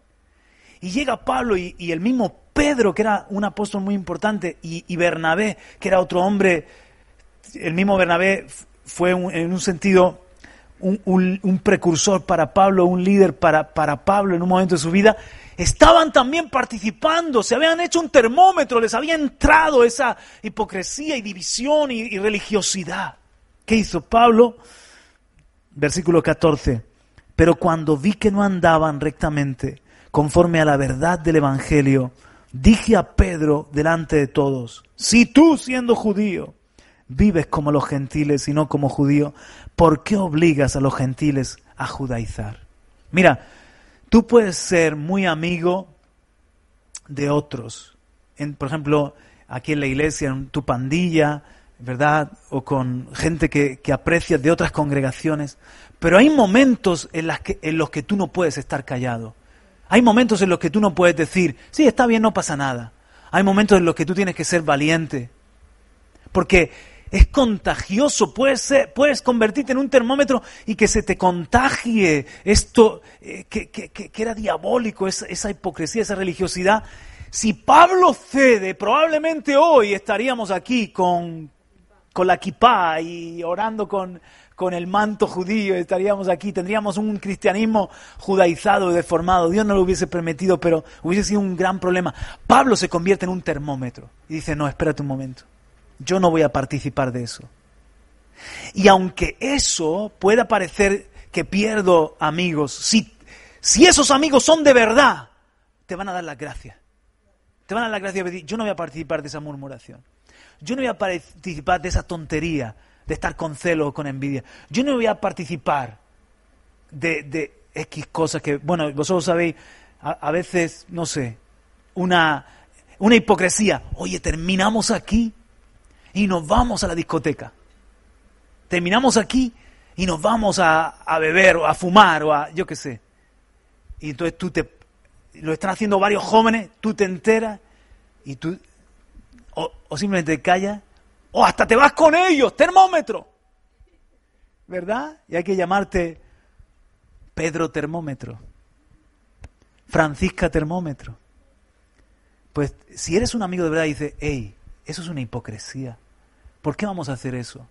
Y llega Pablo y, el mismo Pedro, que era un apóstol muy importante, y, Bernabé, que era otro hombre, el mismo Bernabé fue en un sentido un, precursor para Pablo, un líder para, para Pablo en un momento de su vida, estaban también participando, se habían hecho un termómetro, les había entrado esa hipocresía y división y, religiosidad. ¿Qué hizo Pablo? Versículo 14. Pero cuando vi que no andaban rectamente, conforme a la verdad del Evangelio, dije a Pedro delante de todos, si tú siendo judío vives como los gentiles y no como judío, ¿por qué obligas a los gentiles a judaizar? Mira, Tú puedes ser muy amigo de otros. En, por ejemplo, aquí en la iglesia, en tu pandilla, ¿verdad? O con gente que, aprecias de otras congregaciones. Pero hay momentos en, en los que tú no puedes estar callado. Hay momentos en los que tú no puedes decir, sí, está bien, no pasa nada. Hay momentos en los que tú tienes que ser valiente. Porque es contagioso, puedes, convertirte en un termómetro y que se te contagie esto eh, que, era diabólico, esa, hipocresía, esa religiosidad. Si Pablo cede, probablemente hoy estaríamos aquí con, con la kipá y orando con, con el manto judío, estaríamos aquí, tendríamos un cristianismo judaizado y deformado. Dios no lo hubiese permitido, pero hubiese sido un gran problema. Pablo se convierte en un termómetro y dice, no, espérate un momento, yo no voy a participar de eso. Y aunque eso pueda parecer que pierdo amigos, si, esos amigos son de verdad, te van a dar las gracias. Te van a dar las gracias. Yo no voy a participar de esa murmuración. Yo no voy a participar de esa tontería de estar con celo o con envidia. Yo no voy a participar de, de X cosas que, bueno, vosotros sabéis, a, veces, no sé, una, una hipocresía. Oye, terminamos aquí y nos vamos a la discoteca. Terminamos aquí y nos vamos a, a beber o a fumar o a, yo qué sé. Y entonces tú te, lo están haciendo varios jóvenes, tú te enteras y tú, o, o simplemente te callas o hasta te vas con ellos, termómetro. ¿Verdad? Y hay que llamarte Pedro Termómetro, Francisca Termómetro. Pues si eres un amigo de verdad y dices, hey, eso es una hipocresía. ¿Por qué vamos a hacer eso?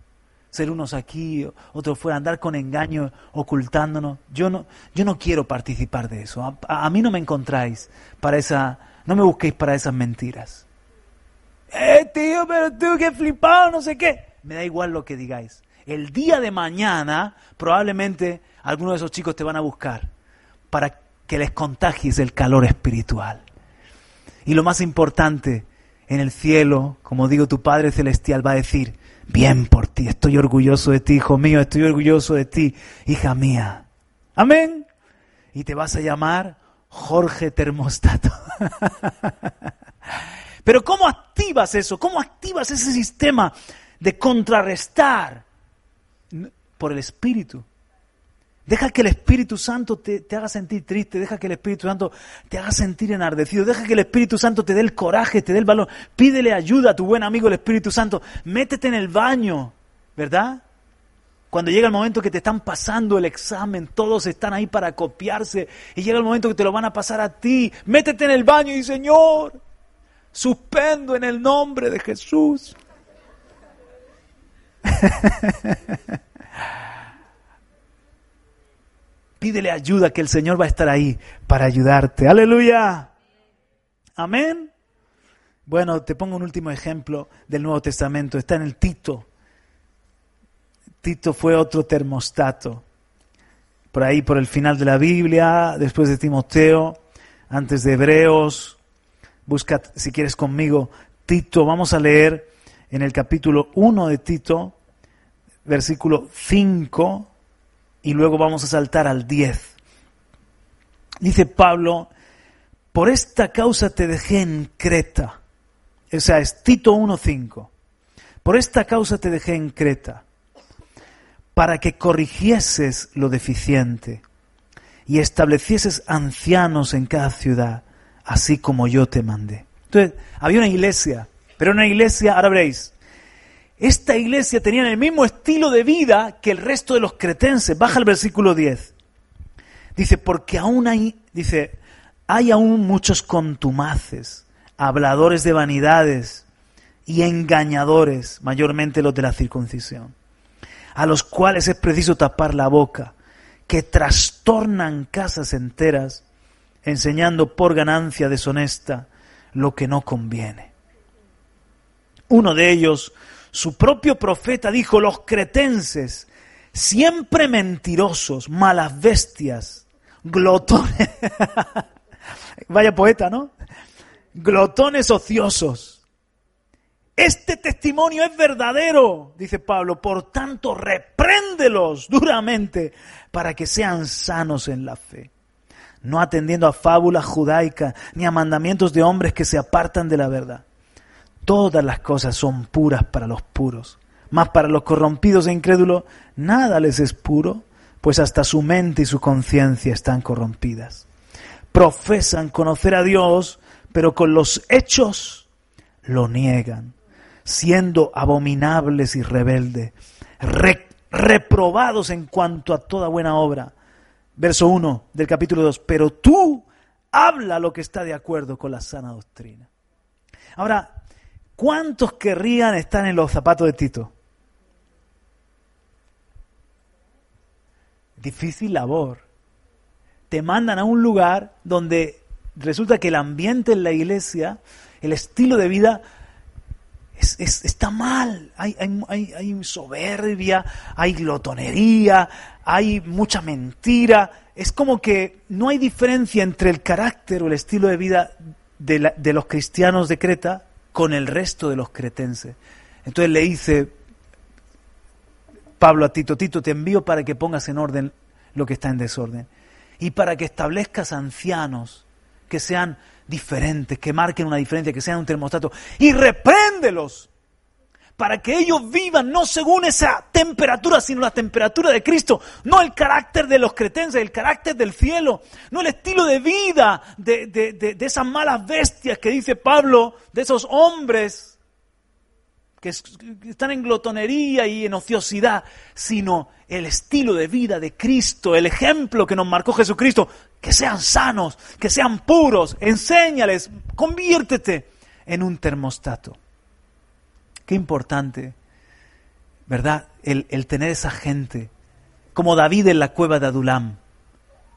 Ser unos aquí, otros fuera, andar con engaño, ocultándonos. Yo no, yo no quiero participar de eso. A, mí no me encontráis para esa, no me busquéis para esas mentiras eh, tío, pero tú que flipado, no sé qué. Me da igual lo que digáis. El día de mañana, probablemente algunos de esos chicos te van a buscar para que les contagies el calor espiritual. Y lo más importante, en el cielo, como digo, tu Padre Celestial va a decir, bien por ti, estoy orgulloso de ti, hijo mío, estoy orgulloso de ti, hija mía. Amén. Y te vas a llamar Jorge Termostato. Pero ¿cómo activas eso? ¿Cómo activas ese sistema de contrarrestar? Por el Espíritu. Deja que el Espíritu Santo te, haga sentir triste, deja que el Espíritu Santo te haga sentir enardecido, deja que el Espíritu Santo te dé el coraje, te dé el valor. Pídele ayuda a tu buen amigo el Espíritu Santo. Métete en el baño, ¿verdad? Cuando llega el momento que te están pasando el examen, todos están ahí para copiarse y llega el momento que te lo van a pasar a ti. Métete en el baño y Señor, Suspendo en el nombre de Jesús. Pídele ayuda que el Señor va a estar ahí para ayudarte. Aleluya. Amén. Bueno, te pongo un último ejemplo del Nuevo Testamento. Está en el Tito. Tito fue otro termostato. Por ahí, por el final de la Biblia, después de Timoteo, antes de Hebreos, Busca, si quieres conmigo, Tito. Vamos a leer en el capítulo 1 de Tito, versículo 5, y luego vamos a saltar al 10. Dice Pablo, por esta causa te dejé en Creta. O sea, es Tito 1.5. Por esta causa te dejé en Creta, para que corrigieses lo deficiente y establecieses ancianos en cada ciudad así como yo te mandé. Entonces, había una iglesia, pero una iglesia, ahora veréis, esta iglesia tenía el mismo estilo de vida que el resto de los cretenses. Baja el versículo 10. Dice, porque aún hay, dice, hay aún muchos contumaces, habladores de vanidades y engañadores, mayormente los de la circuncisión, a los cuales es preciso tapar la boca, que trastornan casas enteras enseñando por ganancia deshonesta lo que no conviene. Uno de ellos, su propio profeta, dijo, los cretenses, siempre mentirosos, malas bestias, glotones, vaya poeta, ¿no? Glotones ociosos. Este testimonio es verdadero, dice Pablo, por tanto repréndelos duramente para que sean sanos en la fe no atendiendo a fábulas judaicas ni a mandamientos de hombres que se apartan de la verdad. Todas las cosas son puras para los puros. Mas para los corrompidos e incrédulos nada les es puro, pues hasta su mente y su conciencia están corrompidas. Profesan conocer a Dios, pero con los hechos lo niegan, siendo abominables y rebeldes, reprobados en cuanto a toda buena obra. Verso 1 del capítulo 2, pero tú habla lo que está de acuerdo con la sana doctrina. Ahora, ¿cuántos querrían estar en los zapatos de Tito? Difícil labor. Te mandan a un lugar donde resulta que el ambiente en la iglesia, el estilo de vida, está mal. Hay, hay, hay, soberbia, hay glotonería, hay mucha mentira. Es como que no hay diferencia entre el carácter o el estilo de vida de, de los cristianos de Creta con el resto de los cretenses. Entonces le dice Pablo a Tito, Tito, te envío para que pongas en orden lo que está en desorden y para que establezcas ancianos que sean diferentes, que marquen una diferencia, que sean un termostato y repréndelos para que ellos vivan no según esa temperatura, sino la temperatura de Cristo, no el carácter de los cretenses, el carácter del cielo, no el estilo de vida de, de, de esas malas bestias que dice Pablo, de esos hombres que están en glotonería y en ociosidad, sino el estilo de vida de Cristo, el ejemplo que nos marcó Jesucristo, que sean sanos, que sean puros, enséñales, conviértete en un termostato. Qué importante, ¿verdad? El, tener esa gente, como David en la cueva de Adulam.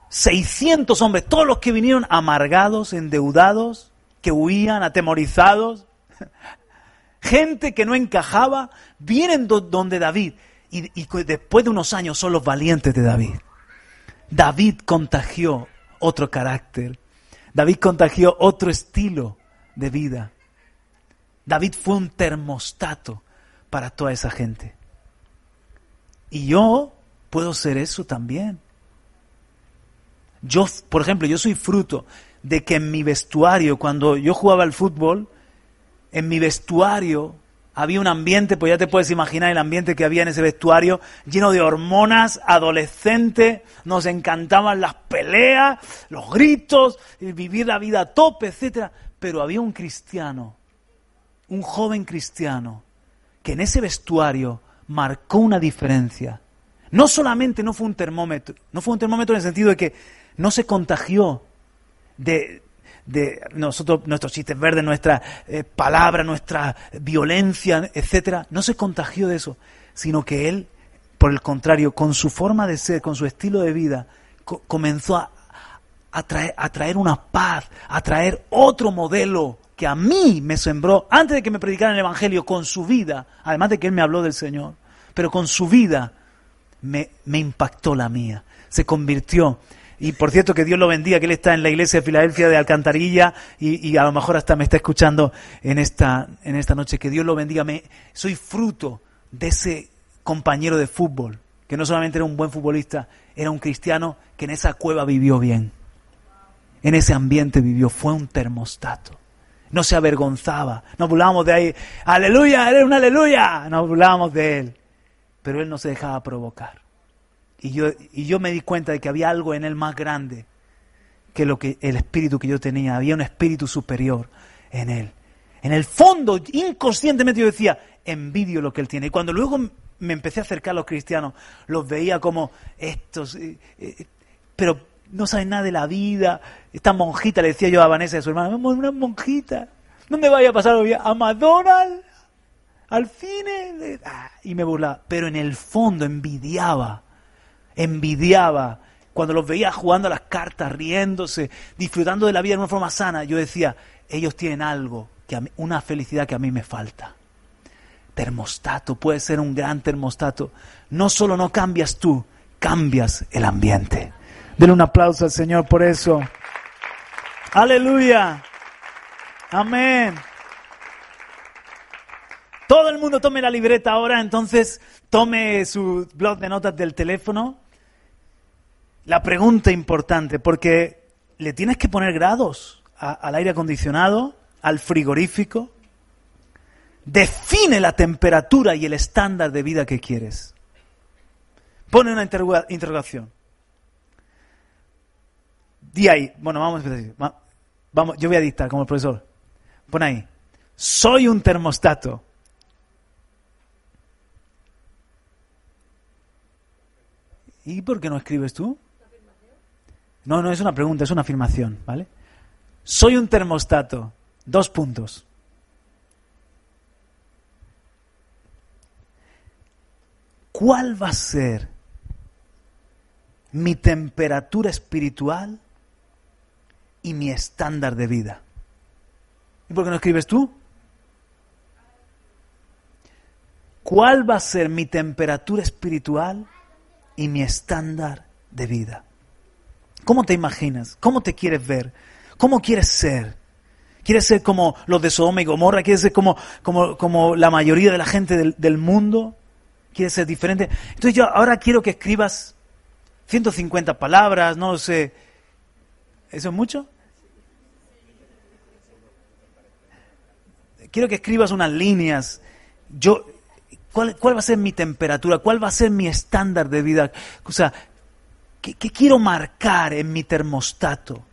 600 hombres, todos los que vinieron amargados, endeudados, que huían, atemorizados, gente que no encajaba, vienen donde David y, después de unos años son los valientes de David. David contagió otro carácter, David contagió otro estilo de vida. David fue un termostato para toda esa gente. Y yo puedo ser eso también. Yo, por ejemplo, yo soy fruto de que en mi vestuario, cuando yo jugaba al fútbol, en mi vestuario había un ambiente, pues ya te puedes imaginar el ambiente que había en ese vestuario, lleno de hormonas, adolescente, nos encantaban las peleas, los gritos, vivir la vida a tope, etc. Pero había un cristiano, un joven cristiano, que en ese vestuario marcó una diferencia. No solamente no fue un termómetro, no fue un termómetro en el sentido de que no se contagió de, de nosotros, nuestros chistes verdes, nuestra eh, palabra, nuestra violencia, etcétera, no se contagió de eso, sino que él, por el contrario, con su forma de ser, con su estilo de vida, comenzó a, a, traer, a traer una paz, a traer otro modelo que a mí me sembró, antes de que me predicaran el Evangelio, con su vida, además de que él me habló del Señor, pero con su vida me, impactó la mía, se convirtió y por cierto, que Dios lo bendiga, que Él está en la iglesia de Filadelfia de Alcantarilla y, a lo mejor hasta me está escuchando en esta, en esta noche. Que Dios lo bendiga. Soy fruto de ese compañero de fútbol, que no solamente era un buen futbolista, era un cristiano que en esa cueva vivió bien. En ese ambiente vivió, fue un termostato. No se avergonzaba. Nos burlábamos de ahí. Aleluya, eres un aleluya. Nos burlábamos de él. Pero él no se dejaba provocar. Y yo, y yo me di cuenta de que había algo en él más grande que lo que el espíritu que yo tenía. Había un espíritu superior en él. En el fondo, inconscientemente yo decía, envidio lo que él tiene. Y cuando luego me empecé a acercar a los cristianos, los veía como estos, eh, eh, pero no saben nada de la vida. Esta monjita, le decía yo a Vanessa de su hermana, una monjita, ¿dónde vaya a pasar hoy? ¿A McDonald's? ¿Al cine? Ah, y me burlaba. Pero en el fondo envidiaba envidiaba, cuando los veía jugando a las cartas, riéndose, disfrutando de la vida de una forma sana, yo decía, ellos tienen algo, que una felicidad que a mí me falta. Termostato, puede ser un gran termostato. No solo no cambias tú, cambias el ambiente. Denle un aplauso al Señor por eso. Aleluya. Amén. Todo el mundo tome la libreta ahora, entonces tome su blog de notas del teléfono. La pregunta importante, porque le tienes que poner grados al aire acondicionado, al frigorífico. define la temperatura y el estándar de vida que quieres. Pone una interrogación. Di ahí, bueno, vamos a empezar. Vamos, yo voy a dictar como el profesor. Pon ahí. Soy un termostato. ¿Y por qué no escribes tú? No, no es una pregunta, es una afirmación, ¿vale? Soy un termostato. Dos puntos. ¿Cuál va a ser mi temperatura espiritual y mi estándar de vida? ¿Y por qué no escribes tú? ¿Cuál va a ser mi temperatura espiritual y mi estándar de vida? ¿Cómo te imaginas? ¿Cómo te quieres ver? ¿Cómo quieres ser? ¿Quieres ser como los de Sodoma y Gomorra? ¿Quieres ser como, como, como la mayoría de la gente del, del mundo? ¿Quieres ser diferente? Entonces yo ahora quiero que escribas 150 palabras, no sé. ¿Eso es mucho? Quiero que escribas unas líneas. Yo, ¿cuál, ¿Cuál va a ser mi temperatura? ¿Cuál va a ser mi estándar de vida? O sea, ¿qué, quiero marcar en mi termostato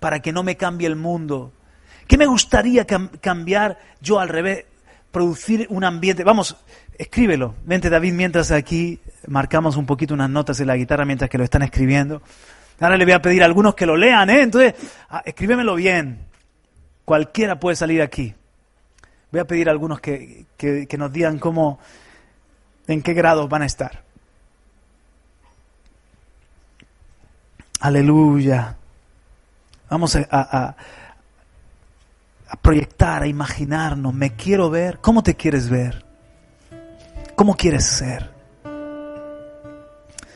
para que no me cambie el mundo? ¿Qué me gustaría cambiar yo al revés? Producir un ambiente. Vamos, escríbelo. Vente, David, mientras aquí marcamos un poquito unas notas en la guitarra mientras que lo están escribiendo. Ahora le voy a pedir a algunos que lo lean, ¿eh? Entonces, ah, escríbemelo bien. Cualquiera puede salir aquí. Voy a pedir a algunos que, que, nos digan cómo, en qué grado van a estar. Aleluya. Vamos a a proyectar, a imaginarnos, me quiero ver, ¿cómo te quieres ver? ¿Cómo quieres ser?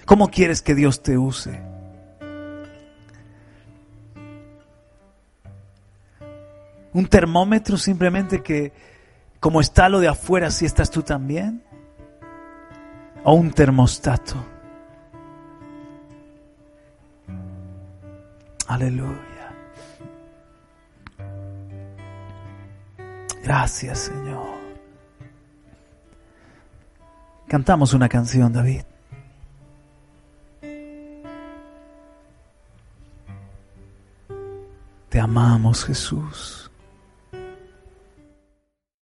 ¿Cómo quieres que Dios te use? Un termómetro simplemente que como está lo de afuera, así estás tú también. O un termostato. Aleluya. Gracias, Señor. Cantamos una canción, David. Te amamos, Jesús.